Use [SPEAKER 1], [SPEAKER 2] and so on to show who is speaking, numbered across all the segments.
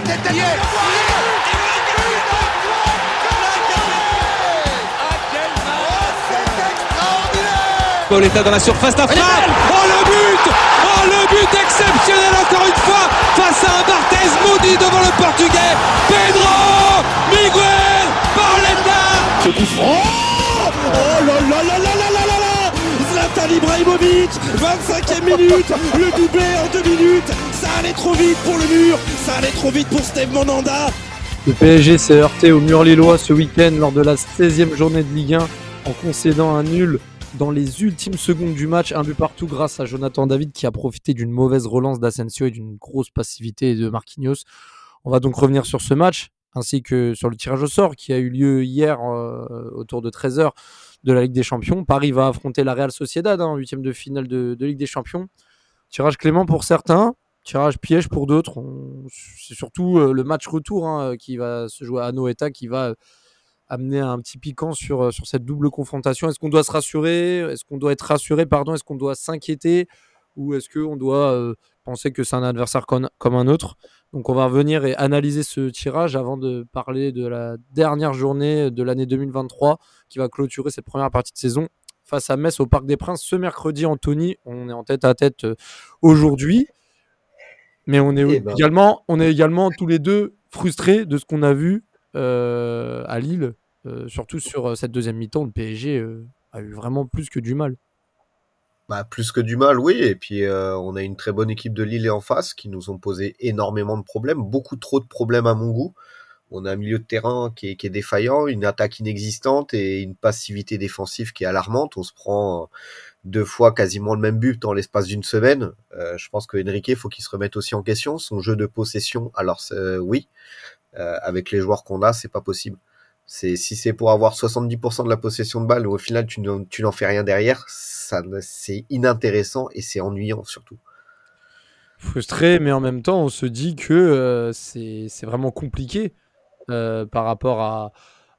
[SPEAKER 1] contre.
[SPEAKER 2] Pauletta dans la surface, la frappe. Oh le but. Oh le but exceptionnel encore une fois face à un Barthez maudit devant le portugais. Pedro Miguel Pauletta
[SPEAKER 3] Ce coup franc. Oh là là là Zlatan Ibrahimovic 25e minute Le doublé en deux minutes. Ça allait trop vite pour le mur Ça allait trop vite pour Steve Monanda.
[SPEAKER 4] Le PSG s'est heurté au mur lillois ce week-end lors de la 16e journée de Ligue 1 en concédant un nul dans les ultimes secondes du match, un but partout grâce à Jonathan David qui a profité d'une mauvaise relance d'Asensio et d'une grosse passivité de Marquinhos. On va donc revenir sur ce match ainsi que sur le tirage au sort qui a eu lieu hier euh, autour de 13h de la Ligue des Champions. Paris va affronter la Real Sociedad en huitième de finale de, de, Ligue des Champions. Tirage clément pour certains, tirage piège pour d'autres. C'est surtout euh, le match retour hein, qui va se jouer à Noeta qui va amener un petit piquant sur, euh, sur cette double confrontation. Est-ce qu'on doit se rassurer? Est-ce qu'on doit être rassuré? Pardon Est-ce qu'on doit s'inquiéter? Ou est-ce qu'on doit euh, penser que c'est un adversaire comme un autre? Donc on va revenir et analyser ce tirage avant de parler de la dernière journée de l'année 2023 qui va clôturer cette première partie de saison face à Metz au Parc des Princes ce mercredi. Anthony, on est en tête à tête euh, aujourd'hui. Mais on est,
[SPEAKER 5] Eh ben.
[SPEAKER 4] également, on est également tous les deux frustrés de ce qu'on a vu euh, à Lille, euh, surtout sur cette deuxième mi-temps, le PSG euh, a eu vraiment plus que du mal.
[SPEAKER 5] Bah, plus que du mal, oui. Et puis, euh, on a une très bonne équipe de Lille en face qui nous ont posé énormément de problèmes, beaucoup trop de problèmes à mon goût. On a un milieu de terrain qui est, défaillant, une attaque inexistante et une passivité défensive qui est alarmante. On se prend euh, deux fois quasiment le même but dans l'espace d'une semaine. Euh, je pense que Enrique, faut qu'il se remette aussi en question. Son jeu de possession, alors oui, avec les joueurs qu'on a, c'est pas possible. C'est si c'est pour avoir 70% de la possession de balle, au final tu n'en, fais rien derrière, ça c'est inintéressant et c'est ennuyant surtout.
[SPEAKER 4] Frustré, mais en même temps, on se dit que euh, c'est c'est vraiment compliqué euh, par rapport à,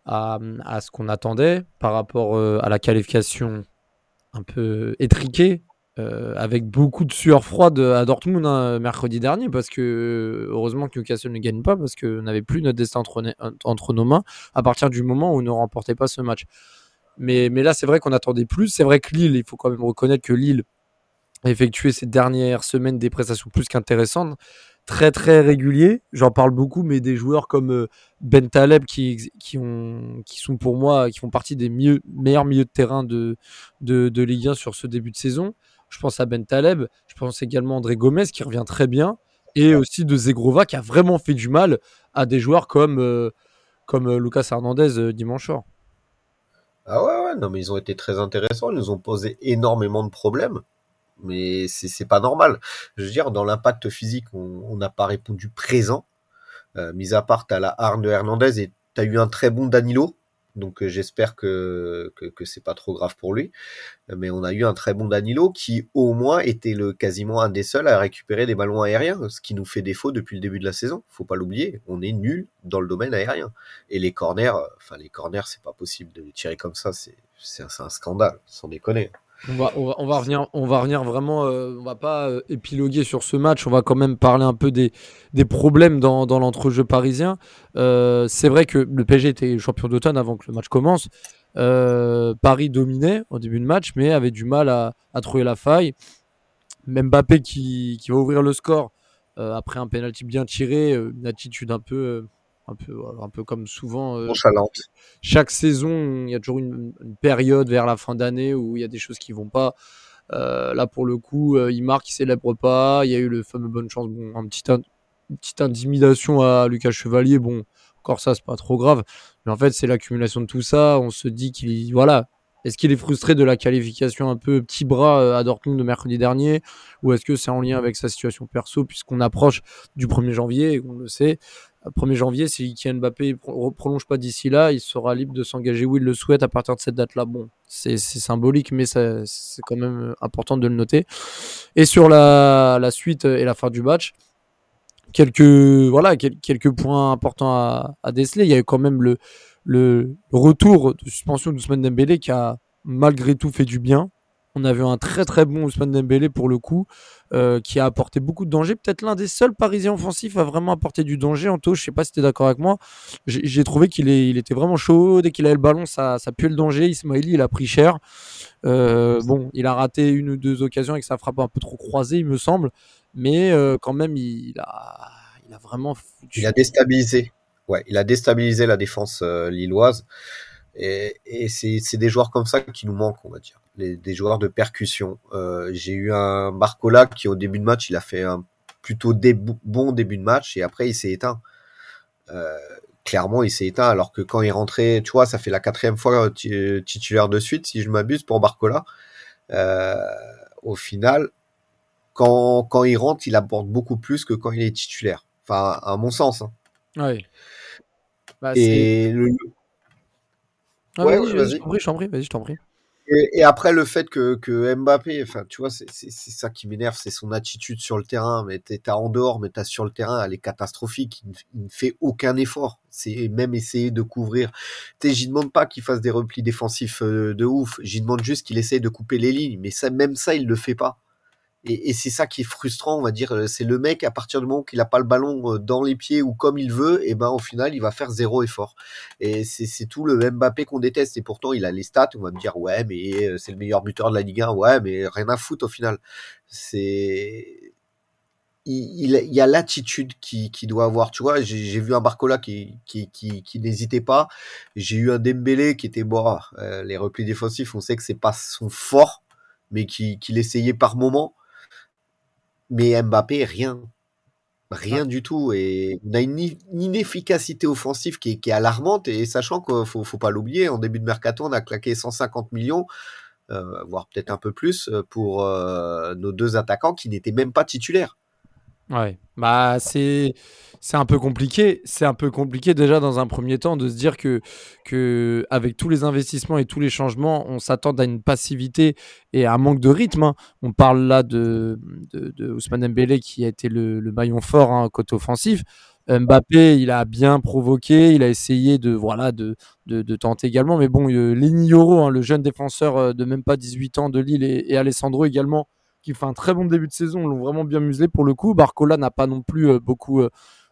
[SPEAKER 4] à, à ce qu'on attendait, par rapport euh, à la qualification un peu étriquée, euh, avec beaucoup de sueur froide à Dortmund hein, mercredi dernier, parce que heureusement que Newcastle ne gagne pas, parce qu'on n'avait plus notre destin entre, entre nos mains à partir du moment où on ne remportait pas ce match. Mais, mais là, c'est vrai qu'on attendait plus. C'est vrai que Lille, il faut quand même reconnaître que Lille a effectué ces dernières semaines des prestations plus qu'intéressantes, très très réguliers. J'en parle beaucoup, mais des joueurs comme euh, Ben Taleb qui, qui, ont, qui sont pour moi, qui font partie des meilleurs milieux de terrain de, de Ligue 1 sur ce début de saison. Je pense à Ben Taleb, je pense également à André Gomez qui revient très bien, et aussi de Zegrova qui a vraiment fait du mal à des joueurs comme, euh, comme euh, Lucas Hernandez euh, dimanche soir.
[SPEAKER 5] Ah ouais, ouais, non, mais ils ont été très intéressants, ils nous ont posé énormément de problèmes, mais c'est c'est pas normal. Je veux dire, dans l'impact physique, on on n'a pas répondu présent, euh, mis à part t'as la harne de Hernandez et t'as eu un très bon Danilo, donc euh, j'espère que, que, c'est pas trop grave pour lui, mais on a eu un très bon Danilo qui au moins était le quasiment un des seuls à récupérer des ballons aériens, ce qui nous fait défaut depuis le début de la saison, faut pas l'oublier, on est nul dans le domaine aérien. Et les corners, euh, enfin les corners, c'est pas possible de les tirer comme ça, c'est un, c'est un scandale, sans déconner.
[SPEAKER 4] On va, revenir, vraiment, euh, on va pas euh, épiloguer sur ce match, on va quand même parler un peu des, problèmes dans, dans l'entrejeu parisien. Euh, c'est vrai que le PSG était champion d'automne avant que le match commence. Paris dominait au début de match, mais avait du mal à, trouver la faille. Même Mbappé qui, qui va ouvrir le score après un penalty bien tiré, une attitude un peu, un peu, un peu comme souvent. euh, chaque saison, il y a toujours une, une période vers la fin d'année où il y a des choses qui vont pas. Euh, là, pour le coup, euh, il marque, il célèbre pas. Il y a eu le fameux bonne chance, bon, un petit in- une petite intimidation à Lucas Chevalier. Bon, encore ça, c'est pas trop grave. Mais en fait, c'est l'accumulation de tout ça. On se dit qu'il, voilà, est-ce qu'il est frustré de la qualification un peu petit bras à Dortmund de mercredi dernier, ou est-ce que c'est en lien avec sa situation perso, puisqu'on approche du 1er janvier, et on le sait? 1er janvier, si Kylian Mbappé pro- prolonge pas d'ici là, il sera libre de s'engager où il le souhaite à partir de cette date-là. Bon, c'est symbolique, mais c'est quand même euh, important de le noter. Et sur la, suite et la fin du match, quelques, voilà, quel- quelques points importants à, déceler. Il y a eu quand même le, le retour de suspension d'Ousmane Dembélé qui a malgré tout fait du bien. On a vu un très très bon Ousmane Dembélé pour le coup, euh, qui a apporté beaucoup de danger. Peut-être l'un des seuls Parisiens offensifs à vraiment apporter du danger. Anto, je sais pas si tu es d'accord avec moi. J'ai trouvé qu'il il était vraiment chaud. Dès qu'il avait le ballon, ça, ça puait le danger. Ismaili, il a pris cher. Euh, bon, il a raté une ou deux occasions avec sa frappe un peu trop croisée, il me semble. Mais euh, quand même, il, a, vraiment.
[SPEAKER 5] Il a déstabilisé. Ouais, il a déstabilisé la défense lilloise. Et, et c'est des joueurs comme ça qui nous manquent, on va dire des joueurs de percussion. Euh, j'ai eu un Barcola qui au début de match, il a fait un plutôt bon début de match et après il s'est éteint. Euh, clairement, il s'est éteint alors que quand il rentrait, tu vois, ça fait la quatrième fois titulaire de suite, si je m'abuse, pour Barcola. Euh, au final, quand, quand il rentre, il apporte beaucoup plus que quand il est titulaire. Enfin, à mon sens. Hein.
[SPEAKER 4] Oui.
[SPEAKER 5] Bah, et le...
[SPEAKER 4] Ah, ouais, vas-y, je t'en prie, vas-y, je t'en prie.
[SPEAKER 5] Et, après, le fait que, que Mbappé, enfin, tu vois, c'est ça qui m'énerve, c'est son attitude sur le terrain. Mais t'es en dehors, mais t'as sur le terrain, elle est catastrophique. Il, ne fait aucun effort. C'est même essayer de couvrir. Tu j'y demande pas qu'il fasse des replis défensifs euh, de ouf. J'y demande juste qu'il essaye de couper les lignes. Mais ça, même ça, il le fait pas. Et, c'est ça qui est frustrant, on va dire. Euh, c'est le mec, à partir du moment qu'il n'a pas le ballon euh, dans les pieds ou comme il veut, et ben au final, il va faire zéro effort. Et c'est tout le Mbappé qu'on déteste. Et pourtant, il a les stats. On va me dire, ouais, mais euh, c'est le meilleur buteur de la Ligue 1. Ouais, mais rien à foutre au final. C'est il, il, y a l'attitude qui, qui, doit avoir. Tu vois, j'ai vu un Barcola qui, qui, qui, qui n'hésitait pas. J'ai eu un Dembélé qui était bon. les replis défensifs, on sait que c'est pas son fort, mais qui, qui l'essayait par moment. Mais Mbappé, rien. Rien du tout. Et on a une, inefficacité offensive qui est, alarmante. Et sachant qu'il faut, faut pas l'oublier, en début de mercato, on a claqué 150 millions, euh, voire peut-être un peu plus, pour euh, nos deux attaquants qui n'étaient même pas titulaires.
[SPEAKER 4] Ouais, bah c'est c'est un peu compliqué. C'est un peu compliqué déjà dans un premier temps de se dire que, que avec tous les investissements et tous les changements, on s'attend à une passivité et à un manque de rythme. Hein. On parle là de, de, Ousmane Dembélé qui a été le, maillon fort hein, côté offensif. Mbappé, il a bien provoqué, il a essayé de voilà de, de, tenter également, mais bon, euh, Lenny hein, le jeune défenseur euh, de même pas 18 ans de Lille et Alessandro également, qui fait un très bon début de saison, l'ont vraiment bien muselé pour le coup. Barcola n'a pas non plus euh, beaucoup euh,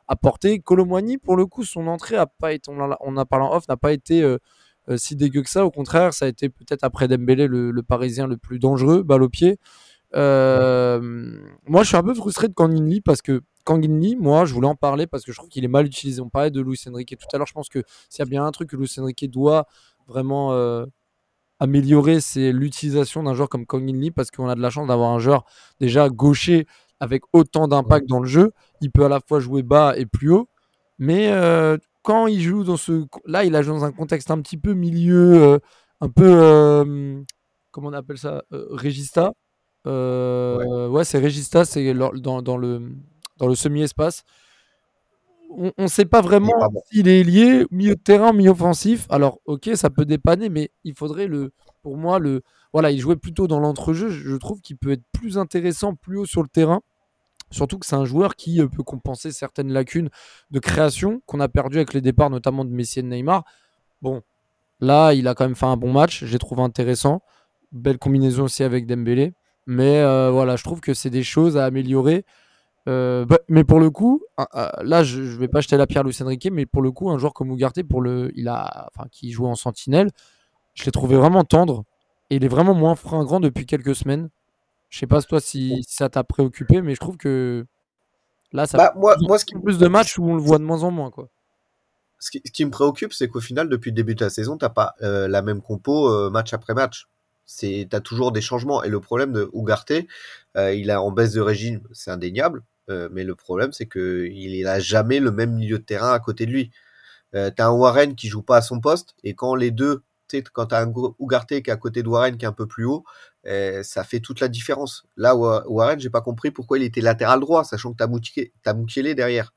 [SPEAKER 4] apporté. Colomboigny, pour le coup, son entrée a pas été, on, a, parlé en off, n'a pas été euh, si dégueu que ça. Au contraire, ça a été peut-être après Dembélé le, Parisien le plus dangereux, balle au pied. moi, je suis un peu frustré de Kangin parce que Kangin moi, je voulais en parler parce que je trouve qu'il est mal utilisé. On parlait de Luis Enrique tout à l'heure. Je pense que s'il y a bien un truc que Luis Enrique doit vraiment améliorer, c'est l'utilisation d'un joueur comme Kang In Lee parce qu'on a de la chance d'avoir un joueur déjà gaucher avec autant d'impact dans le jeu. Il peut à la fois jouer bas et plus haut, mais euh, quand il joue dans ce, là, il a joué dans un contexte un petit peu milieu, euh, un peu, euh, comment on appelle ça, Regista. ouais, c'est Regista, c'est dans, dans, le dans le semi-espace on ne sait pas vraiment s'il est lié milieu de terrain, milieu offensif. Alors, ok, ça peut dépanner, mais il faudrait le, pour moi, le, voilà, il jouait plutôt dans l'entrejeu. Je trouve qu'il peut être plus intéressant, plus haut sur le terrain. Surtout que c'est un joueur qui euh, peut compenser certaines lacunes de création qu'on a perdu avec les départs, notamment de Messi et de Neymar. Bon, là, il a quand même fait un bon match. J'ai trouvé intéressant. Belle combinaison aussi avec Dembélé. Mais euh, voilà, je trouve que c'est des choses à améliorer. Euh, bah, mais pour le coup, là, je, ne vais pas jeter la pierre à Luis Enrique, mais pour le coup, un joueur comme Ugarte, pour le, il a, enfin, qui joue en sentinelle, je l'ai trouvé vraiment tendre et il est vraiment moins fringant depuis quelques semaines. Je sais pas toi si, ça t'a préoccupé, mais je trouve que là, ça
[SPEAKER 5] bah, moi, moi, ce qui
[SPEAKER 4] plus de matchs où on le voit de moins en moins, quoi.
[SPEAKER 5] Ce qui, ce qui me préoccupe, c'est qu'au final, depuis le début de la saison, t'as pas euh, la même compo euh, match après match. C'est, t'as toujours des changements. Et le problème de Ugarte, il est en baisse de régime, c'est indéniable. Euh, mais le problème, c'est qu'il n'a jamais le même milieu de terrain à côté de lui. Euh, t'as un Warren qui joue pas à son poste, et quand les deux, quand t'as un Ugarte qui est à côté de Warren qui est un peu plus haut, euh, ça fait toute la différence. Là, Warren, j'ai pas compris pourquoi il était latéral droit, sachant que t'as Moukielé derrière.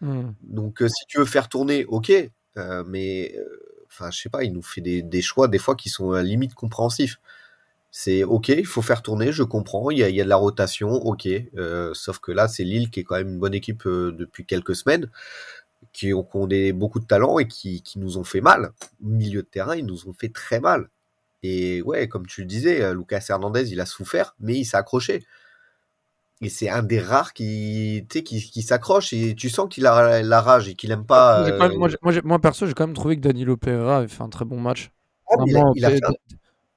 [SPEAKER 5] Hmm. Donc, si tu veux faire tourner, ok, mais enfin, je sais pas, il nous fait des, des, choix des fois qui sont à limite compréhensifs. C'est ok, il faut faire tourner, je comprends, il y a, y a de la rotation, ok. Euh, sauf que là, c'est Lille qui est quand même une bonne équipe euh, depuis quelques semaines, qui ont, qui ont des, beaucoup de talent et qui, qui, nous ont fait mal. Au milieu de terrain, ils nous ont fait très mal. Et ouais, comme tu le disais, Lucas Hernandez, il a souffert, mais il s'est accroché. Et c'est un des rares qui, qui, qui s'accroche et tu sens qu'il a la rage et qu'il aime pas.
[SPEAKER 4] moi, perso, j'ai quand même trouvé que Danilo Pereira avait fait un très bon match.
[SPEAKER 5] Ah, il a,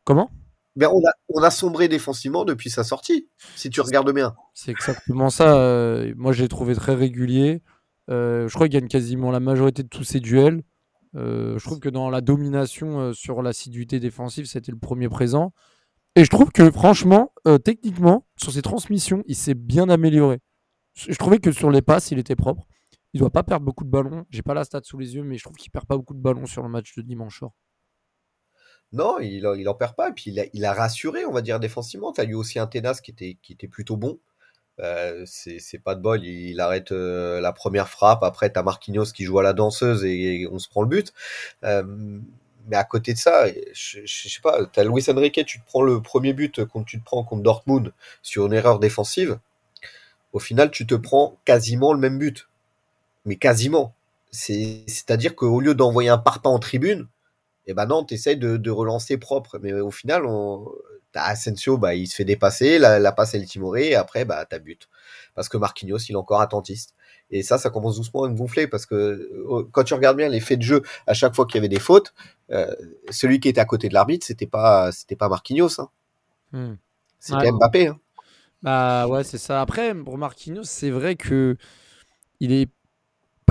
[SPEAKER 4] Comment?
[SPEAKER 5] On, a, sombré défensivement depuis sa sortie, si tu regardes bien.
[SPEAKER 4] C'est exactement ça. moi, je l'ai trouvé très régulier. je crois qu'il gagne quasiment la majorité de tous ses duels. je trouve que dans la domination sur l'assiduité défensive, c'était le premier présent. Et je trouve que franchement, euh, techniquement, sur ses transmissions, il s'est bien amélioré. Je trouvais que sur les passes, il était propre. Il doit pas perdre beaucoup de ballons. J'ai pas la stat sous les yeux, mais je trouve qu'il perd pas beaucoup de ballons sur le match de dimanche soir.
[SPEAKER 5] Non, il, il en perd pas. Et puis il a, rassuré, on va dire, défensivement. Tu as eu aussi un Ténas qui était, qui était plutôt bon. Euh, c'est pas de bol, il, arrête euh, la première frappe. Après, tu as Marquinhos qui joue à la danseuse et, on se prend le but. Euh, mais à côté de ça, je, je sais pas, tu as Luis Enrique, tu te prends le premier but quand tu te prends contre Dortmund sur une erreur défensive. Au final, tu te prends quasiment le même but. Mais quasiment. C'est-à-dire qu'au lieu d'envoyer un parpaing en tribune, eh ben non, tu essaies de, relancer propre. Mais au final, on, Asensio, bah, il se fait dépasser, la, passe est timoré, et après, bah, t'as but. Parce que Marquinhos, il est encore attentiste. Et ça, ça commence doucement à me gonfler parce que euh, quand tu regardes bien les faits de jeu, à chaque fois qu'il y avait des fautes, euh, celui qui était à côté de l'arbitre, c'était pas, c'était pas Marquinhos. Hein. Hmm. C'était Mbappé. Hein.
[SPEAKER 4] Bah ouais, c'est ça. Après, pour Marquinhos, c'est vrai que il est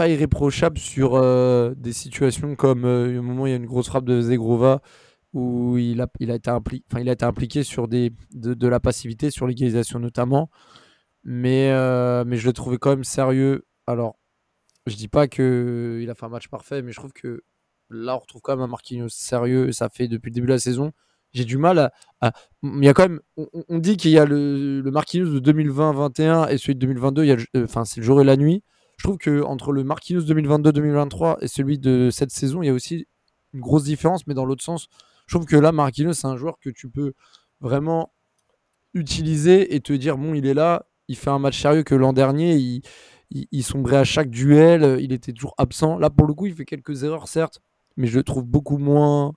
[SPEAKER 4] irréprochable sur euh, des situations comme au moment où il y a une grosse frappe de Zegrova où il a, il a, été, impliqué sur de, la passivité, sur l'égalisation notamment. Mais, mais je l'ai trouvé quand même sérieux alors, je dis pas qu'il a fait un match parfait, mais je trouve que là, on retrouve quand même un Marquinhos sérieux, ça fait depuis le début de la saison. J'ai du mal à, Il y a quand même. On, dit qu'il y a le, le Marquinhos de 2020-21 et celui de 2022, il y euh, c'est le jour et la nuit. Je trouve que entre le Marquinhos 2022-2023 et celui de cette saison, il y a aussi une grosse différence, mais dans l'autre sens, je trouve que là, Marquinhos, c'est un joueur que tu peux vraiment utiliser et te dire bon, il est là, il fait un match sérieux que l'an dernier, il, sombrait à chaque duel, il était toujours absent. Là, pour le coup, il fait quelques erreurs, certes, mais je le trouve beaucoup moins.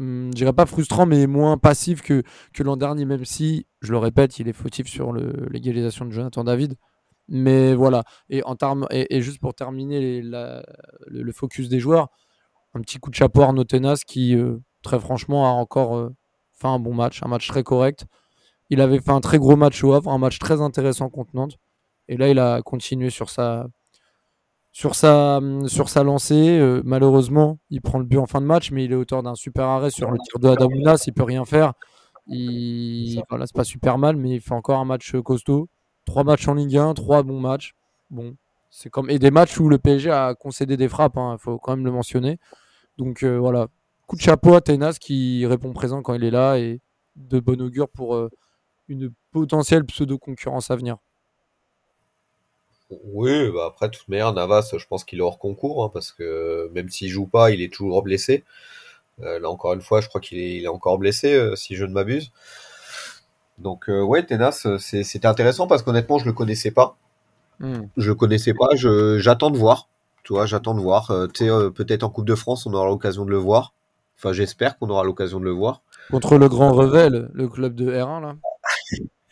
[SPEAKER 4] Hmm, je dirais pas frustrant, mais moins passif que, que l'an dernier, même si, je le répète, il est fautif sur l'égalisation de Jonathan David. Mais voilà. Et, en et, juste pour terminer le, focus des joueurs, un petit coup de chapeau à Arnaud qui, euh, très franchement, a encore euh, fait un bon match, un match très correct. Il avait fait un très gros match au Havre, un match très intéressant contre Nantes. Et là, il a continué sur sa, sur sa, sur sa lancée. Euh, malheureusement, il prend le but en fin de match, mais il est auteur d'un super arrêt sur le tir de Adamounas. Il peut rien faire. Il, voilà, c'est pas super mal, mais il fait encore un match costaud. Trois matchs en Ligue 1, trois bons matchs. Bon, c'est comme et des matchs où le PSG a concédé des frappes. Il hein, faut quand même le mentionner. Donc euh, voilà, coup de chapeau à Tenas qui répond présent quand il est là et de bon augure pour euh, une potentielle pseudo concurrence à venir.
[SPEAKER 5] Oui, bah après, de toute manière, Navas, je pense qu'il est hors concours, hein, parce que même s'il joue pas, il est toujours blessé. Euh, là, encore une fois, je crois qu'il est, encore blessé, si je ne m'abuse. Donc, euh, ouais, Tenas, c'était intéressant parce qu'honnêtement, je le connaissais pas. Hmm. Je le connaissais pas, j'attends de voir. Tu vois, j'attends de voir. peut-être en Coupe de France, on aura l'occasion de le voir. Enfin, j'espère qu'on aura l'occasion de le voir.
[SPEAKER 4] Contre le Grand Revel, le club de R1, là.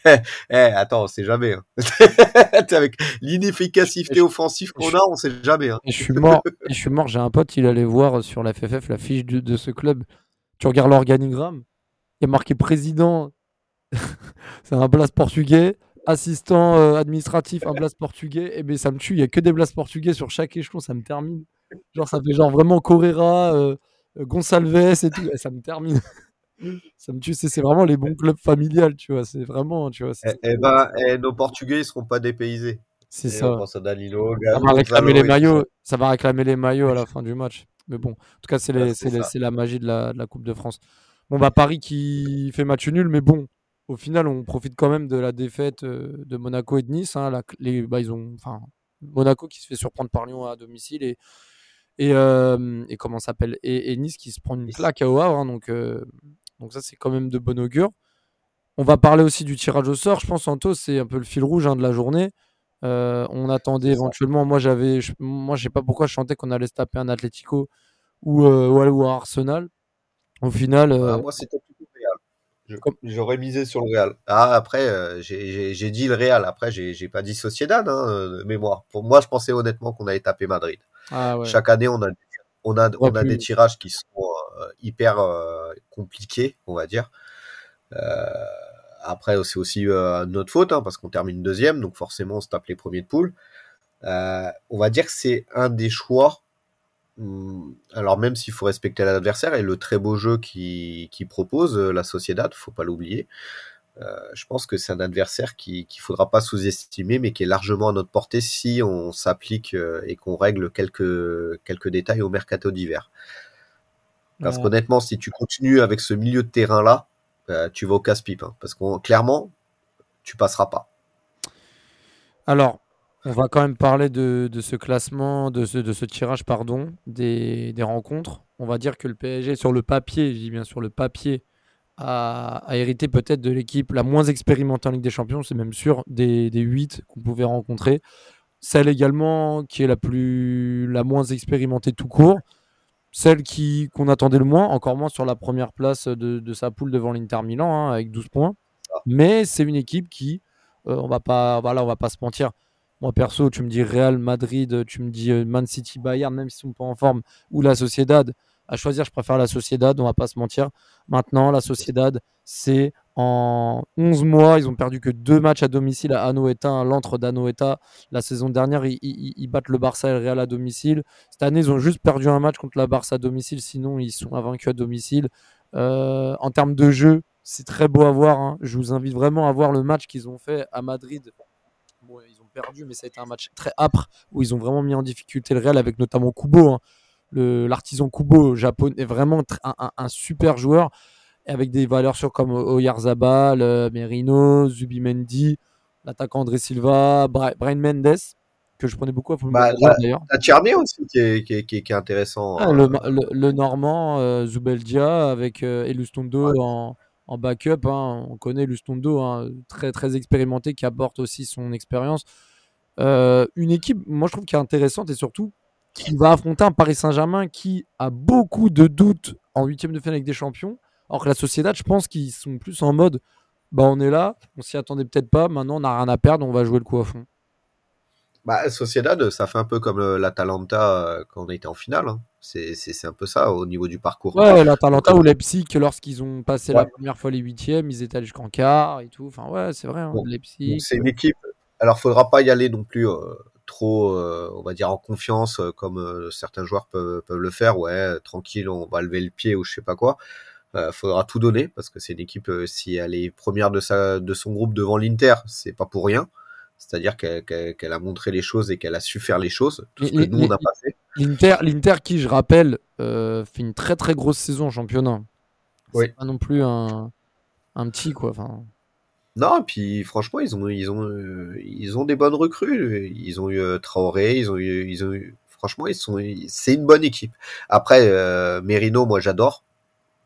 [SPEAKER 5] eh, attends, on sait jamais. Hein. Avec l'inefficacité offensive qu'on a, on sait jamais. Hein.
[SPEAKER 4] je suis mort. je suis mort. J'ai un pote, il allait voir sur la FFF la fiche de, ce club. Tu regardes l'organigramme. Il y a marqué président. c'est un blast portugais. Assistant euh, administratif, un blast portugais. Et eh ben ça me tue. Il y a que des blasts portugais sur chaque échelon. Ça me termine. Genre ça fait genre vraiment Correra, euh, Gonçalves et tout. Et ça me termine ça me tue. C'est vraiment les bons clubs familiales, tu vois. C'est vraiment, tu vois.
[SPEAKER 5] Eh, eh ben, eh, nos Portugais, ils seront pas dépaysés.
[SPEAKER 4] C'est ça. ça va réclamer les maillots. Ça va réclamer les maillots à la fin du match. Mais bon, en tout cas, c'est la magie de la, de la, Coupe de France. Bon, bah Paris qui fait match nul, mais bon, au final, on profite quand même de la défaite euh, de Monaco et de Nice. Hein. les, bah, ils ont, enfin, Monaco qui se fait surprendre par Lyon à domicile et et, euh, et comment s'appelle et, Nice qui se prend une claque à Havre. Hein. donc euh, donc ça, c'est quand même de bon augure. On va parler aussi du tirage au sort. Je pense, Santos, c'est un peu le fil rouge hein, de la journée. Euh, on attendait éventuellement. Moi, j'avais, moi, je sais pas pourquoi je chantais qu'on allait se taper un Atletico ou, ou, un Arsenal. Au final.
[SPEAKER 5] Ah,
[SPEAKER 4] euh,
[SPEAKER 5] moi, c'était plutôt le Real. Je- J'aurais misé sur le Real. Ah, après, euh, j'ai dit le Real. Après, j'ai pas dit Sociedad, hein, euh, de mémoire. Pour moi, je pensais honnêtement qu'on allait taper Madrid.
[SPEAKER 4] Ah ouais.
[SPEAKER 5] Chaque année, on a, on a, on a
[SPEAKER 4] pu.
[SPEAKER 5] des tirages qui sont euh, hyper euh, compliqués, on va dire. Après, c'est aussi notre faute, hein, parce qu'on termine deuxième, donc forcément, on se tape les premiers de poule. On va dire que c'est un des choix. Hum, Alors même s'il faut respecter l'adversaire et le très beau jeu qui, qui propose euh, la Sociedad, faut pas l'oublier. Euh, je pense que c'est un adversaire qui qu'il faudra pas sous-estimer, mais qui est largement à notre portée si on s'applique euh, et qu'on règle quelques quelques détails au mercato d'hiver. Parce
[SPEAKER 4] Ouais.
[SPEAKER 5] qu'honnêtement, si tu continues avec ce milieu de terrain là, tu vas au casse-pipe, hein, parce qu'on clairement, tu passeras pas.
[SPEAKER 4] Alors, on va quand même parler de, de ce classement, de ce, de ce tirage, pardon, des, des rencontres. On va dire que le PSG, sur le papier, je dis bien sur le papier, a, a hérité peut-être de l'équipe la moins expérimentée en Ligue des Champions, c'est même sûr, des, des 8 qu'on pouvait rencontrer. Celle également qui est la, plus, la moins expérimentée tout court. Celle qui qu'on attendait le moins, encore moins sur la première place de, de sa poule devant l'Inter Milan, hein, avec 12 points. Mais c'est une équipe qui, euh, on va pas, voilà, on va pas se mentir. Moi perso, tu me dis Real Madrid, tu me dis euh, Man City, Bayern, même s'ils sont pas en forme, ou la Sociedad. À choisir, je préfère la Sociedad, on va pas se mentir. Maintenant, la Sociedad, c'est en 11 mois, ils ont perdu que deux matchs à domicile à Anoeta, un l'antre d'Anoeta. La saison dernière, ils, ils- battent le Barça et le Real à domicile. Cette année, ils ont juste perdu un match contre la Barça à domicile, sinon ils sont invaincus à domicile. Euh, en termes de jeu, c'est très beau à voir. hein. Je vous invite vraiment à voir le match qu'ils ont fait à Madrid. Bon, ils perdu, mais ça a été un match très âpre où ils ont vraiment mis en difficulté le Real avec notamment Kubo. hein. L'artisan Kubo japonais vraiment un, un- un super joueur avec des valeurs sûres comme Oyarzabal, euh, Merino, Zubimendi, l'attaquant André Silva, Brian Mendes, que je prenais beaucoup à
[SPEAKER 5] Bah,
[SPEAKER 4] d'ailleurs.
[SPEAKER 5] T'as Tcherné aussi qui est, qui est, qui est, qui est intéressant.
[SPEAKER 4] Ah,
[SPEAKER 5] euh,
[SPEAKER 4] le, le- le Normand, euh, Zubeldia avec euh, Elustondo en, en backup. hein. On connaît Elustondo, hein, très, très expérimenté, qui apporte aussi son expérience. Euh, une équipe, moi je trouve qui est intéressante et surtout qui va affronter un Paris Saint-Germain qui a beaucoup de doutes en huitième de finale avec des champions. Alors que la Sociedad, je pense qu'ils sont plus en mode bah on est là, on s'y attendait peut-être pas, maintenant on n'a rien à perdre, on va jouer le coup à fond.
[SPEAKER 5] Bah, Sociedad, ça fait un peu comme euh, l'Atalanta euh, quand on était en finale. hein. C'est un peu ça au niveau du parcours.
[SPEAKER 4] Ouais, l'Atalanta ou Leipzig, lorsqu'ils ont passé la première fois les huitièmes, ils étaient allés jusqu'en quart et tout. Enfin, ouais, c'est vrai, hein,
[SPEAKER 5] Bon.
[SPEAKER 4] Leipzig.
[SPEAKER 5] C'est une équipe. Alors, faudra pas y aller non plus euh, trop, euh, on va dire, en confiance, euh, comme certains joueurs peuvent, peuvent le faire. Ouais, tranquille, on va lever le pied ou je sais pas quoi. Faudra tout donner parce que c'est une équipe, si elle est première de, sa, de son groupe devant l'Inter, c'est pas pour rien. C'est-à-dire qu'elle a montré les choses et qu'elle a su faire les choses, tout ce que
[SPEAKER 4] Les-
[SPEAKER 5] nous, on n'a pas fait.
[SPEAKER 4] L'Inter, l'Inter qui, je rappelle, euh, fait une très très grosse saison en championnat. C'est
[SPEAKER 5] Oui.
[SPEAKER 4] pas non plus un, un petit, quoi.
[SPEAKER 5] Non, puis franchement, ils ont, ils ont, euh, ils ont des bonnes recrues. Ils ont eu euh, Traoré, ils ont eu, ils ont eu, franchement, ils sont, c'est une bonne équipe. Après, euh, Merino, moi, j'adore.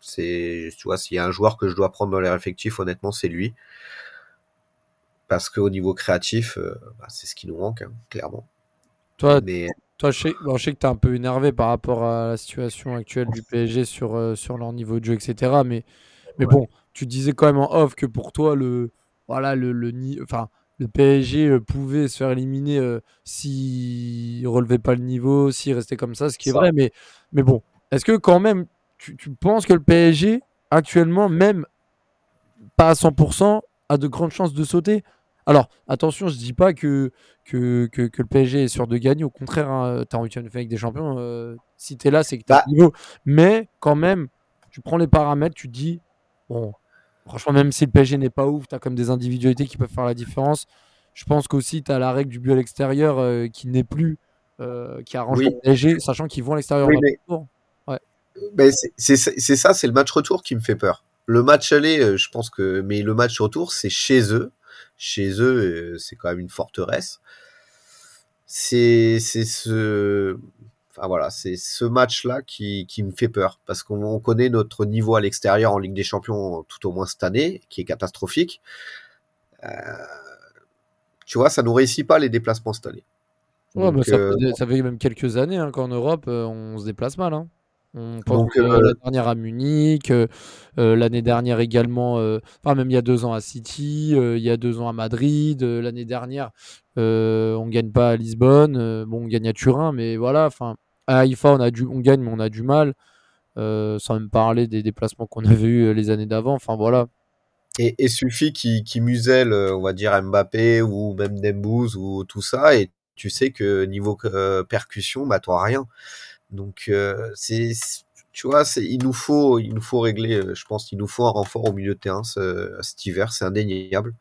[SPEAKER 5] C'est, tu vois, s'il y a un joueur que je dois prendre dans les effectifs, honnêtement, c'est lui. Parce qu'au niveau créatif, euh, bah, c'est ce qui nous manque, hein, clairement.
[SPEAKER 4] toi,
[SPEAKER 5] Mais
[SPEAKER 4] toi je, sais, bon, je sais que tu es un peu énervé par rapport à la situation actuelle du PSG sur, euh, sur leur niveau de jeu, etc. Mais, mais
[SPEAKER 5] Ouais.
[SPEAKER 4] bon, tu disais quand même en off que pour toi, le, voilà, le, le, enfin, le PSG euh, pouvait se faire éliminer euh, s'il relevait pas le niveau, s'il restait comme ça, ce qui est
[SPEAKER 5] Ça.
[SPEAKER 4] vrai. Mais, mais bon, est-ce que quand même, tu, tu penses que le PSG, actuellement, même pas à 100%, a de grandes chances de sauter? Alors, attention, je dis pas que, que, que, que le PSG est sûr de gagner. Au contraire, hein, tu es en huitième de finale avec des champions. euh, si tu es là, c'est que tu
[SPEAKER 5] Bah.
[SPEAKER 4] niveau. Mais quand même, tu prends les paramètres, tu te dis, bon, franchement, même si le PSG n'est pas ouf, tu as comme des individualités qui peuvent faire la différence. Je pense qu'aussi, tu as la règle du but à l'extérieur euh, qui n'est plus, euh, qui arrange
[SPEAKER 5] Oui.
[SPEAKER 4] le PSG, sachant qu'ils vont à l'extérieur.
[SPEAKER 5] Oui, mais-
[SPEAKER 4] tour.
[SPEAKER 5] Ben, c'est ça, c'est le match retour qui me fait peur. Le match aller, je pense que, mais le match retour, c'est chez eux. Chez eux, euh, c'est quand même une forteresse. C'est ce, enfin voilà, c'est ce match-là qui, qui me fait peur parce qu'on on connaît notre niveau à l'extérieur en Ligue des Champions, tout au moins cette année, qui est catastrophique. Euh, tu vois, ça nous réussit pas les déplacements cette année.
[SPEAKER 4] Ouais,
[SPEAKER 5] Donc,
[SPEAKER 4] bah, ça,
[SPEAKER 5] euh,
[SPEAKER 4] fait, ça fait même quelques années hein, qu'en Europe, on se déplace mal. hein. On Donc, la dernière à Munich, l'année dernière également, enfin même il y a deux ans à City, il y a deux ans à Madrid, l'année dernière on gagne pas à Lisbonne, bon on gagne à Turin, mais voilà, enfin à Haïfa on a du, on gagne mais on a du mal, sans même parler des déplacements qu'on avait eu les années d'avant, enfin voilà.
[SPEAKER 5] Et, suffit qu'il muselle, on va dire Mbappé ou même Dembouz ou tout ça, et tu sais que niveau percussion, bah toi rien. Donc c'est tu vois, il nous faut il nous faut régler je pense qu'il nous faut un renfort au milieu de terrain cet hiver, c'est indéniable.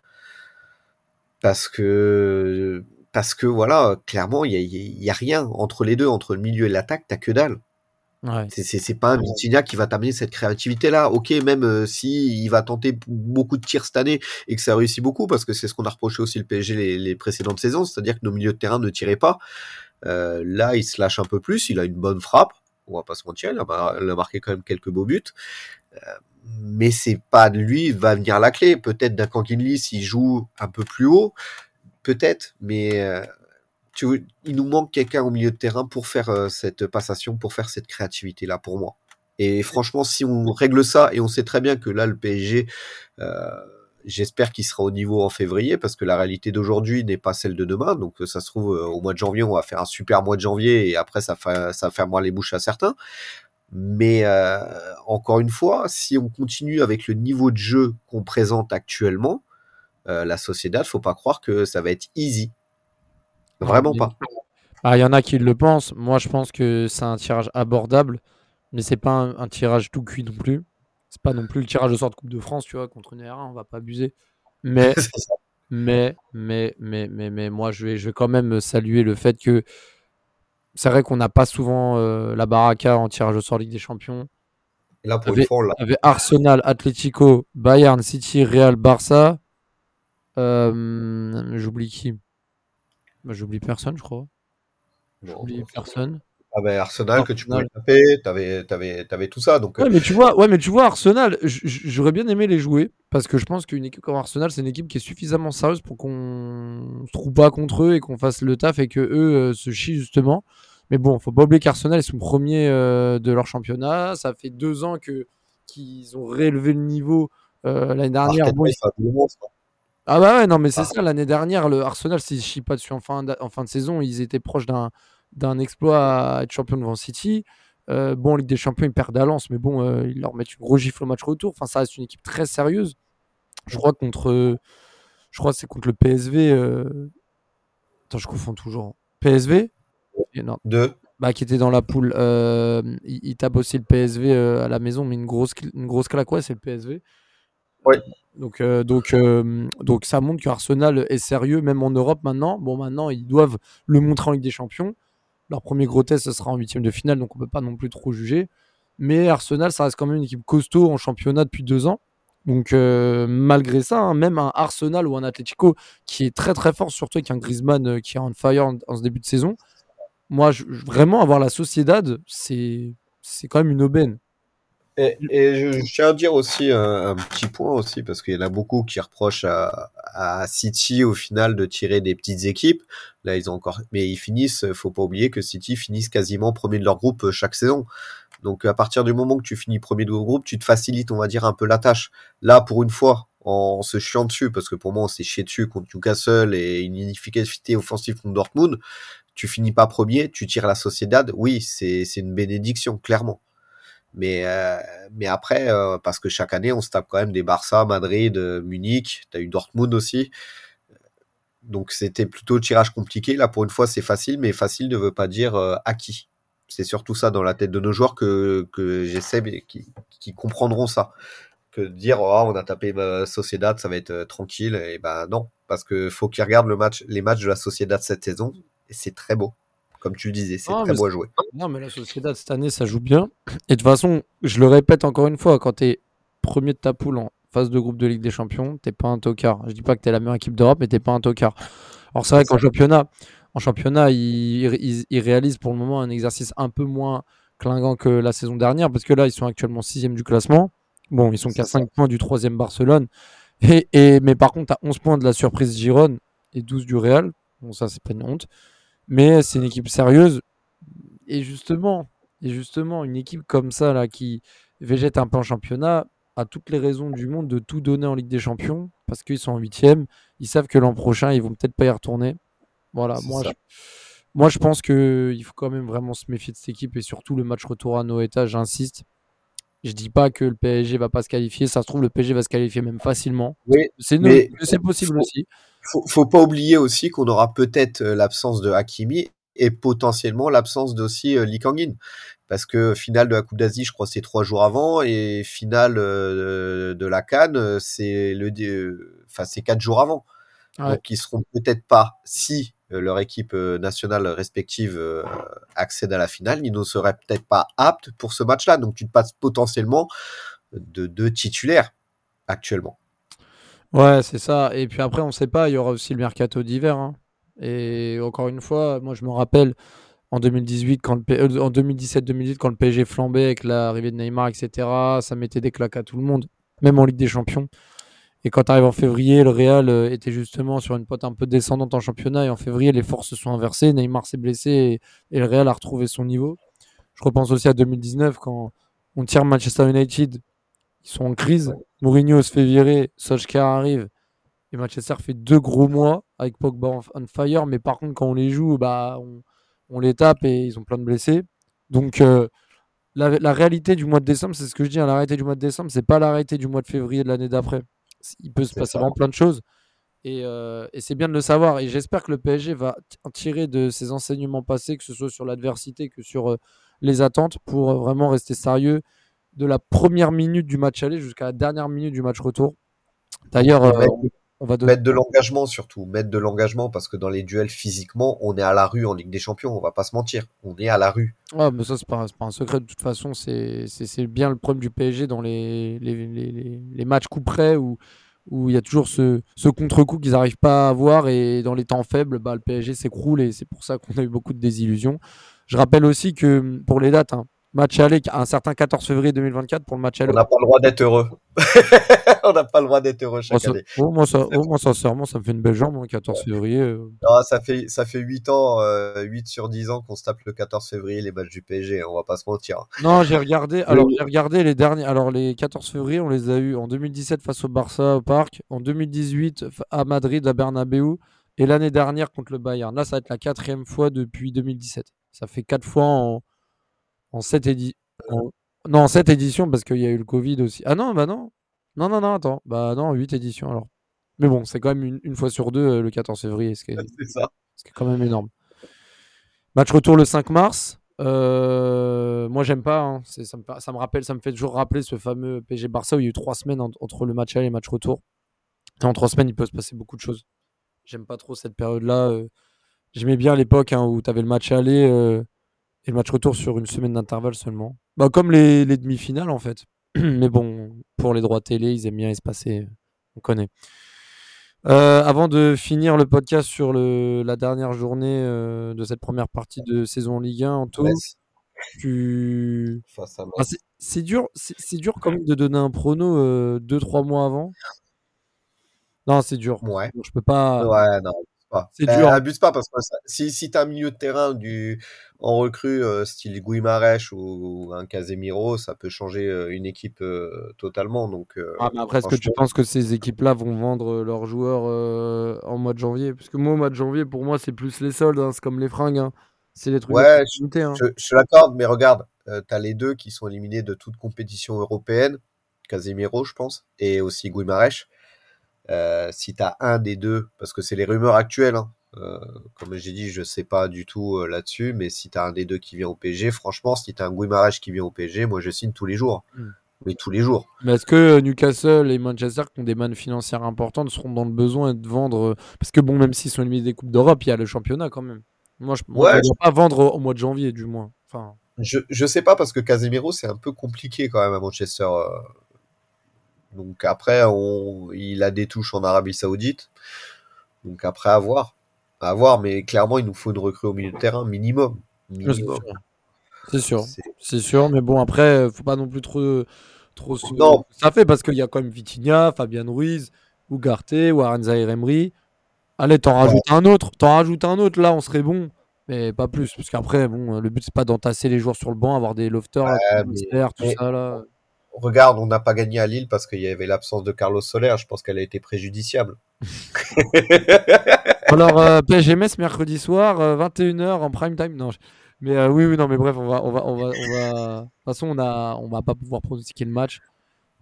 [SPEAKER 5] Parce que parce que voilà, clairement, il y a, rien entre les deux, entre le milieu et l'attaque, t'as que dalle. Ouais. C'est pas un Vitinha qui va t'amener cette créativité-là. Ok, même euh, si il va tenter beaucoup de tirs cette année et que ça réussit beaucoup, parce que c'est ce qu'on a reproché aussi le PSG les, les précédentes saisons, c'est-à-dire que nos milieux de terrain ne tiraient pas. Euh, là, il se lâche un peu plus, il a une bonne frappe, on va pas se mentir, il a, marqué quand même quelques beaux buts. Euh, mais c'est pas de lui va venir la clé. Peut-être d'un Lee s'il joue un peu plus haut, peut-être, mais euh, tu, il nous manque quelqu'un au milieu de terrain pour faire cette passation, pour faire cette créativité là pour moi. Et franchement, si on règle ça, et on sait très bien que là, le PSG, euh, j'espère qu'il sera au niveau en février, parce que la réalité d'aujourd'hui n'est pas celle de demain. Donc, ça se trouve, au mois de janvier, on va faire un super mois de janvier, et après, ça, fait, ça fermera les bouches à certains. Mais encore une fois, si on continue avec le niveau de jeu qu'on présente actuellement, euh, la Sociedad, faut pas croire que ça va être easy. Vraiment pas.
[SPEAKER 4] Ah, il y en a qui le pensent. Moi, je pense que c'est un tirage abordable, mais c'est pas un, tirage tout cuit non plus. C'est pas non plus le tirage de sorte de Coupe de France, tu vois, contre une R1, on va pas abuser. Mais, mais, mais, mais, mais, mais, moi, je vais, je vais quand même saluer le fait que c'est vrai qu'on n'a pas souvent euh, la baraka en tirage de sort Ligue des Champions.
[SPEAKER 5] là, pour une fois,
[SPEAKER 4] avait Arsenal, Atletico, Bayern, City, Real, Barça. Euh, j'oublie qui? Bah, J'oublie personne, je crois. J'oublie personne.
[SPEAKER 5] Ah ben Arsenal, que tu pouvais taper, t'avais, avais, avais tout ça. Donc...
[SPEAKER 4] Ouais, mais tu vois, ouais, mais tu vois Arsenal, j'aurais bien aimé les jouer parce que je pense qu'une équipe comme Arsenal, c'est une équipe qui est suffisamment sérieuse pour qu'on se trouve pas contre eux et qu'on fasse le taf et que eux euh, se chient justement. Mais bon, faut pas oublier qu'Arsenal est son premier euh, de leur championnat. Ça fait deux ans que qu'ils ont réélevé le niveau l'année dernière. Ah bah ouais, non, mais c'est ah. ça. L'année dernière, le Arsenal, s'ils chient pas dessus en fin, en fin de saison, ils étaient proches d'un, d'un exploit à être champion devant City. Euh, bon, en Ligue des Champions, ils perdent à Lens, mais bon, euh, ils leur mettent une gros gifle au match retour. Enfin, ça reste une équipe très sérieuse. Je crois contre, je crois c'est contre le PSV. Euh... Attends, je confonds toujours. PSV
[SPEAKER 5] non. Deux.
[SPEAKER 4] Bah, qui était dans la poule. Il, il, tape aussi le PSV à la maison, mais une grosse, une grosse claque, ouais, c'est le PSV.
[SPEAKER 5] Ouais.
[SPEAKER 4] Donc, euh, donc, euh, donc ça montre qu'Arsenal est sérieux, même en Europe maintenant. Bon, maintenant, ils doivent le montrer en Ligue des Champions. Leur premier gros test, ce sera en huitième de finale, donc on peut pas non plus trop juger. Mais Arsenal, ça reste quand même une équipe costaud en championnat depuis deux ans. Donc euh, malgré ça, hein, même un Arsenal ou un Atletico qui est très très fort, surtout avec un Griezmann qui est en fire en, ce début de saison, moi, je, vraiment avoir la Sociedad, c'est quand même une aubaine.
[SPEAKER 5] Et, je, tiens à dire aussi un, petit point aussi, parce qu'il y en a beaucoup qui reprochent à, à, City au final de tirer des petites équipes. Là, ils ont encore, mais ils finissent. Faut pas oublier que City finissent quasiment premier de leur groupe euh, chaque saison. Donc à partir du moment que tu finis premier de leur groupe, tu te facilites, on va dire, un peu la tâche. Là, pour une fois, en se chiant dessus, parce que pour moi, on s'est chié dessus contre Newcastle et une inefficacité offensive contre Dortmund. Tu finis pas premier, tu tires la Sociedad. Oui, c'est une bénédiction, clairement. Mais, euh, mais après, euh, parce que chaque année, on se tape quand même des Barça, Madrid, euh, Munich, tu as eu Dortmund aussi. Donc c'était plutôt tirage compliqué. Là, pour une fois, c'est facile, mais facile ne veut pas dire acquis. C'est surtout ça dans la tête de nos joueurs que, que j'essaie, qui, qui comprendront ça. Que dire, oh, on a tapé Sociedad, ça va être tranquille. Et ben non, parce que faut qu'ils regardent le match, les matchs de la Sociedad cette saison, et c'est très beau comme tu le disais. C'est très beau à jouer.
[SPEAKER 4] Non, mais la Sociedad, cette année, ça joue bien. Et de toute façon, je le répète encore une fois, quand tu es premier de ta poule en phase de groupe de Ligue des Champions, t'es pas un tocard. Je dis pas que tu es la meilleure équipe d'Europe, mais t'es pas un tocard. Alors c'est vrai qu'en championnat, en championnat, ils, réalisent pour le moment un exercice un peu moins clinquant que la saison dernière, parce que là, ils sont actuellement sixième du classement. Bon, ils sont qu'à 5 points du troisième Barcelone. Et, et, mais par contre, tu as 11 points de la surprise Gironne et 12 du Real. Bon, ça, c'est pas une honte. Mais c'est une équipe sérieuse. Et justement, Et justement, une équipe comme ça, là, qui végète un peu en championnat, a toutes les raisons du monde de tout donner en Ligue des Champions, parce qu'ils sont en huitième. Ils savent que l'an prochain, ils vont peut-être pas y retourner. Voilà, moi je, moi je, pense qu'il faut quand même vraiment se méfier de cette équipe, et surtout le match retour à Noeta, j'insiste. Je dis pas que le PSG va pas se qualifier, ça se trouve le PSG va se qualifier même facilement.
[SPEAKER 5] Oui,
[SPEAKER 4] c'est possible aussi.
[SPEAKER 5] Faut, faut pas oublier aussi qu'on aura peut-être l'absence de Hakimi et potentiellement l'absence d'aussi euh, Lee Kangin. Parce que finale de la Coupe d'Asie, je crois c'est trois jours avant, et finale euh, de la Cannes, euh, c'est le, enfin c'est quatre jours avant. Donc ils seront peut-être pas si leur équipe nationale respective accède à la finale, ils ne seraient peut-être pas aptes pour ce match-là. Donc tu te passes potentiellement de deux titulaires actuellement.
[SPEAKER 4] Ouais, c'est ça. Et puis après, on ne sait pas, il y aura aussi le mercato d'hiver. Hein. Et encore une fois, moi je me rappelle en 2018, quand en 2017-2018, quand le PSG flambait avec l'arrivée de Neymar, etc., ça mettait des claques à tout le monde, même en Ligue des Champions. Et quand tu arrives en février, le Real euh, était justement sur une pote un peu descendante en championnat. Et en février, les forces se sont inversées. Neymar s'est blessé et, le Real a retrouvé son niveau. Je repense aussi à 2019 quand on tire Manchester United. Ils sont en crise. Mourinho se fait virer. Solskjaer arrive. Et Manchester fait deux gros mois avec Pogba on fire, mais par contre, quand on les joue, bah, on, les tape et ils ont plein de blessés. Donc, euh, la, réalité du mois de décembre, c'est ce que je dis, hein, la réalité du mois de décembre, c'est pas la réalité du mois de février de l'année d'après. Il peut se passer vraiment plein de choses. Euh, et, c'est bien de le savoir. Et j'espère que le PSG va tirer de ses enseignements passés, que ce soit sur l'adversité que sur euh, les attentes, pour vraiment rester sérieux de la première minute du match aller jusqu'à la dernière minute du match retour. D'ailleurs,
[SPEAKER 5] Mettre de l'engagement surtout, mettre de l'engagement parce que dans les duels physiquement, on est à la rue en Ligue des Champions, on va pas se mentir, on est à la rue.
[SPEAKER 4] Ah, mais ça c'est pas, pas un secret de toute façon, c'est bien le problème du PSG dans les, les, les, les matchs coup près où où il y a toujours ce, ce contre-coup qu'ils n'arrivent pas à avoir et dans les temps faibles, bah, le PSG s'écroule et c'est pour ça qu'on a eu beaucoup de désillusions. Je rappelle aussi que pour les dates, hein, match aller un certain 14 février 2024 pour le match aller.
[SPEAKER 5] On n'a pas le droit d'être heureux. on n'a pas le droit d'être heureux chaque année.
[SPEAKER 4] Oh, moi, ça, oh, moi, sincèrement, ça me fait une belle jambe, le 14 février. Euh.
[SPEAKER 5] ça fait, ça fait 8 ans, 8 euh, sur 10 ans qu'on se tape le 14 février les matchs du PSG, hein, on va pas se mentir.
[SPEAKER 4] Non, j'ai regardé, alors, j'ai regardé les derniers, alors, les 14 février, on les a eu en 2017 face au Barça au Parc, en 2018 à Madrid, à Bernabeu, et l'année dernière contre le Bayern. Là, ça va être la quatrième fois depuis 2017. Ça fait 4 fois en en 7 éditions. Non, en 7 éditions parce qu'il y a eu le Covid aussi. Ah non, bah non. Non, non, non, attends. Bah non, 8 éditions alors. Mais bon, c'est quand même une, fois sur deux euh, le 14 février. Ce qui est,
[SPEAKER 5] c'est ça.
[SPEAKER 4] Ce qui est quand même énorme. Match retour le 5 mars. Euh, moi, j'aime pas. Hein. Ça, me, ça, me, rappelle, ça me fait toujours rappeler ce fameux PG Barça où il y a eu 3 semaines entre le match aller et le match retour. Et en 3 semaines, il peut se passer beaucoup de choses. J'aime pas trop cette période-là. Euh. J'aimais bien l'époque hein, où tu avais le match aller et le match retour sur une semaine d'intervalle seulement. Bah, comme les, demi-finales en fait. Mais bon, pour les droits télé, ils aiment bien espacer. On connaît. Euh, avant de finir le podcast sur le, la dernière journée euh, de cette première partie de saison Ligue 1, en tout, tu... Ah, c'est dur, c'est dur quand même de donner un prono 2-3 euh, mois avant. Non, c'est dur.
[SPEAKER 5] Ouais.
[SPEAKER 4] Je peux pas.
[SPEAKER 5] Ouais, non. C'est dur. Abuse pas parce que si, si tu as un milieu de terrain du, en recrue euh, style Guimarèche ou, un Casemiro, ça peut changer euh, une équipe euh, totalement. Donc,
[SPEAKER 4] ah, après, est-ce que tu penses que ces équipes-là vont vendre leurs joueurs en mois de janvier? Parce que moi, au mois de janvier, pour moi, c'est plus les soldes, hein, c'est comme les fringues. Hein. C'est les trucs
[SPEAKER 5] ouais, je, hein. je, je l'accorde, mais regarde, tu as les deux qui sont éliminés de toute compétition européenne, Casemiro, je pense, et aussi Guimarèche. Euh, si tu as un des deux, parce que c'est les rumeurs actuelles, hein, euh, comme j'ai dit, je sais pas du tout euh, là-dessus, mais si tu as un des deux qui vient au PSG, franchement, si tu as un Guimaraes qui vient au PSG, moi je signe tous les jours. Hmm. Oui, tous les jours.
[SPEAKER 4] Mais est-ce que Newcastle et Manchester, qui ont des mannes financières importantes, seront dans le besoin de vendre Parce que bon, même s'ils sont éliminés des Coupes d'Europe, il y a le championnat quand même. Moi, je ne ouais, pas vendre au mois de janvier, du moins. Enfin...
[SPEAKER 5] Je, je sais pas, parce que Casemiro, c'est un peu compliqué quand même à Manchester. Donc après, on, il a des touches en Arabie Saoudite. Donc après, à voir. À voir, mais clairement, il nous faut une recrue au milieu de terrain, minimum.
[SPEAKER 4] C'est sûr. C'est sûr. mais bon, après, faut pas non plus trop. trop non. Ça fait parce qu'il y a quand même Vitinha, Fabien Ruiz, Ugarte, Warren Emery. Allez, t'en rajoutes un autre. T'en rajoutes un autre, là, on serait bon. Mais pas plus, parce qu'après, bon, le but c'est pas d'entasser les joueurs sur le banc, avoir des lofters,
[SPEAKER 5] Ouais, mais-
[SPEAKER 4] tout ça là.
[SPEAKER 5] Regarde, on n'a pas gagné à Lille parce qu'il y avait l'absence de Carlos Soler. Je pense qu'elle a été préjudiciable.
[SPEAKER 4] Alors, euh, PSG Metz mercredi soir, 21h en prime time. Non, mais euh, oui, oui, non, mais bref, on va. De toute façon, on a, on va pas pouvoir pronostiquer le match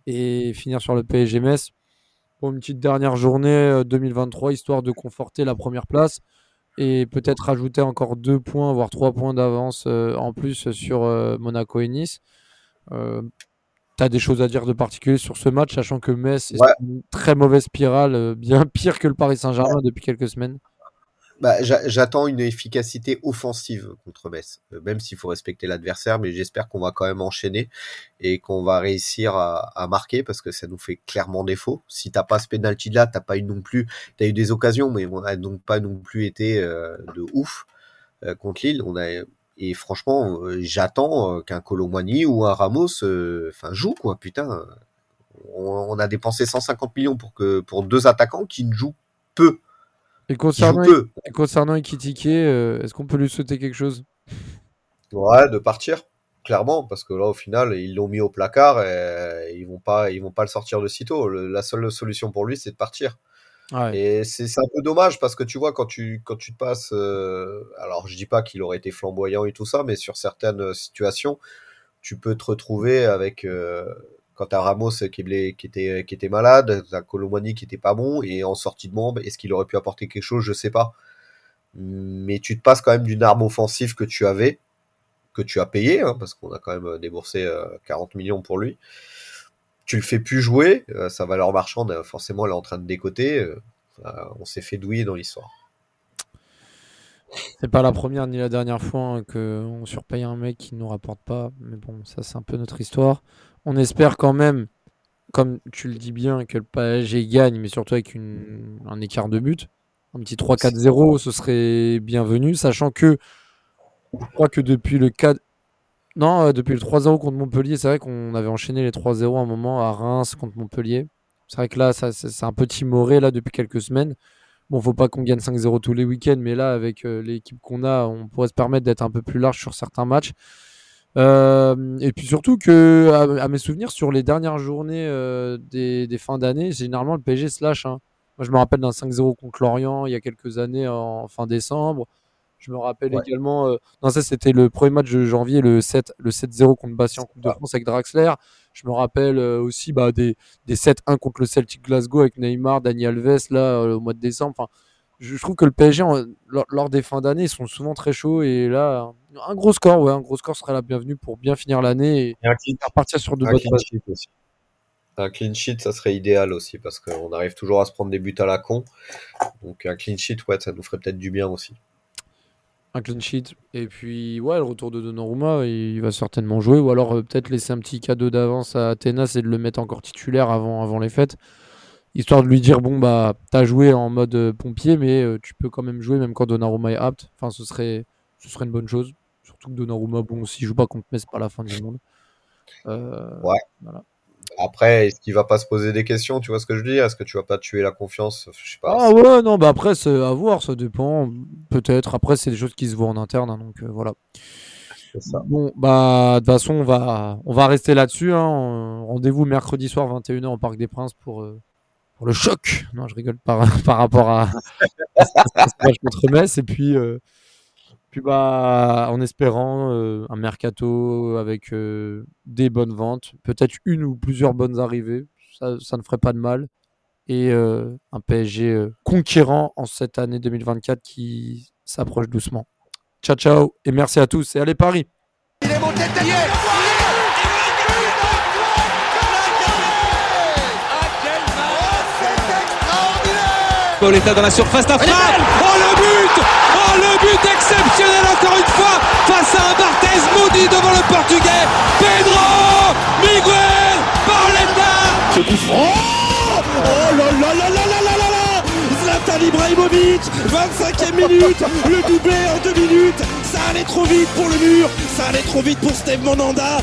[SPEAKER 4] et finir sur le PSG Metz pour une petite dernière journée euh, 2023, histoire de conforter la première place et peut-être rajouter encore deux points, voire trois points d'avance euh, en plus sur euh, Monaco et Nice. T'as des choses à dire de particulier sur ce match, sachant que Metz est
[SPEAKER 5] Ouais.
[SPEAKER 4] une très mauvaise spirale, euh, bien pire que le Paris Saint-Germain depuis quelques semaines?
[SPEAKER 5] Bah, j'a- J'attends une efficacité offensive contre Metz, Euh, même s'il faut respecter l'adversaire, mais j'espère qu'on va quand même enchaîner et qu'on va réussir à, à marquer parce que ça nous fait clairement défaut. Si t'as pas ce penalty là, t'as pas eu non plus, t'as eu des occasions, mais on a donc pas non plus été euh, de ouf euh, contre Lille. On a et franchement, euh, j'attends euh, qu'un Colomani ou un Ramos, euh, enfin joue quoi, putain. On, on a dépensé 150 millions pour que pour deux attaquants qui ne jouent peu,
[SPEAKER 4] Et concernant,
[SPEAKER 5] peu.
[SPEAKER 4] et concernant est-ce qu'on peut lui souhaiter quelque chose?
[SPEAKER 5] Ouais, de partir, clairement, parce que là, au final, ils l'ont mis au placard et ils vont pas, ils vont pas le sortir de sitôt. Le- la seule solution pour lui, c'est de partir. Et c'est un peu dommage parce que tu vois, quand tu, quand tu te passes, euh, alors je dis pas qu'il aurait été flamboyant et tout ça, mais sur certaines situations, tu peux te retrouver avec, euh, quand t'as Ramos qui, qui était, qui était malade, t'as Colomani qui était pas bon, et en sortie de bombe, est-ce qu'il aurait pu apporter quelque chose, je sais pas. Mais tu te passes quand même d'une arme offensive que tu avais, que tu as payé, hein, parce qu'on a quand même déboursé euh, 40 millions pour lui. Tu le fais plus jouer, euh, sa valeur marchande, euh, forcément, elle est en train de décoter. euh, euh, on s'est fait douiller dans l'histoire.
[SPEAKER 4] C'est pas la première ni la dernière fois hein, qu'on surpaye un mec qui nous rapporte pas. Mais bon, ça, c'est un peu notre histoire. On espère quand même, comme tu le dis bien, que le PSG gagne, mais surtout avec un écart de but. Un petit 3-4-0, ce serait bienvenu, sachant que je crois que depuis le 4. Non, euh, depuis le 3-0 contre Montpellier, c'est vrai qu'on avait enchaîné les 3-0 à un moment à Reims contre Montpellier. C'est vrai que là, c'est un peu timoré là depuis quelques semaines. Bon, faut pas qu'on gagne 5-0 tous les week-ends, mais là, avec euh, l'équipe qu'on a, on pourrait se permettre d'être un peu plus large sur certains matchs. Euh, et puis surtout que, à, mes souvenirs, sur les dernières journées des, des fins d'année, généralement le PSG se lâche. hein. Moi, je me rappelle d'un 5-0 contre Lorient il y a quelques années en fin décembre. Je me rappelle
[SPEAKER 5] Ouais.
[SPEAKER 4] également. euh, non, ça c'était le premier match de janvier, le 7, le 7-0 contre Bastia en Coupe de
[SPEAKER 5] Ah.
[SPEAKER 4] France avec Draxler. Je me rappelle euh, aussi bah, des, des 7-1 contre le Celtic Glasgow avec Neymar, Dani Alves là euh, au mois de décembre. Enfin, je, je trouve que le PSG en- lors, lors des fins d'année ils sont souvent très chauds et là un gros score, ouais, un gros score serait la bienvenue pour bien finir l'année et
[SPEAKER 5] Et un clean,
[SPEAKER 4] repartir sur de bonnes bases.
[SPEAKER 5] Un clean sheet, ça serait idéal aussi, parce qu'on arrive toujours à se prendre des buts à la con. Donc un clean sheet, ouais, ça nous ferait peut-être du bien aussi.
[SPEAKER 4] Un clean sheet. Et puis ouais le retour de Donnarumma il va certainement jouer. Ou alors euh, peut-être laisser un petit cadeau d'avance à Athénas et de le mettre encore titulaire avant, avant les fêtes. Histoire de lui dire bon bah t'as joué en mode euh, pompier mais euh, tu peux quand même jouer même quand Donnarumma est apte. Enfin ce serait ce serait une bonne chose. Surtout que Donnarumma bon s'il joue pas contre Metz c'est pas la fin du monde. Euh,
[SPEAKER 5] Ouais.
[SPEAKER 4] voilà.
[SPEAKER 5] Après, est-ce qu'il va pas se poser des questions Tu vois ce que je dis Est-ce que tu vas pas tuer la confiance? Je sais pas.
[SPEAKER 4] ah ouais non bah après c'est à voir ça dépend peut-être après c'est des choses qui se voient en interne hein, donc euh, voilà
[SPEAKER 5] ça.
[SPEAKER 4] Bon, bah, de toute façon, on va, on va rester là-dessus. hein. Rendez-vous mercredi soir, 21h, au Parc des Princes pour, euh, pour le choc. Non, je rigole par, par rapport à, à ce match contre Metz. Et puis, euh, puis bah, en espérant euh, un mercato avec euh, des bonnes ventes, peut-être une ou plusieurs bonnes arrivées. Ça, ça ne ferait pas de mal. Et euh, un PSG euh, conquérant en cette année 2024 qui s'approche doucement. Ciao, ciao, et merci à tous. Et allez, Paris!
[SPEAKER 1] Il est monté derrière C'est extraordinaire
[SPEAKER 2] Pauletta dans la surface, la frappe Oh le but Le but exceptionnel encore une fois face à un Barthez maudit devant le portugais. Pedro Miguel Pauletta
[SPEAKER 3] Ce coup Oh là là là là là là là Zlatan Ibrahimovic 25e minute. Le doublé en deux minutes. Ça allait trop vite pour le mur. Ça allait trop vite pour Steve Monanda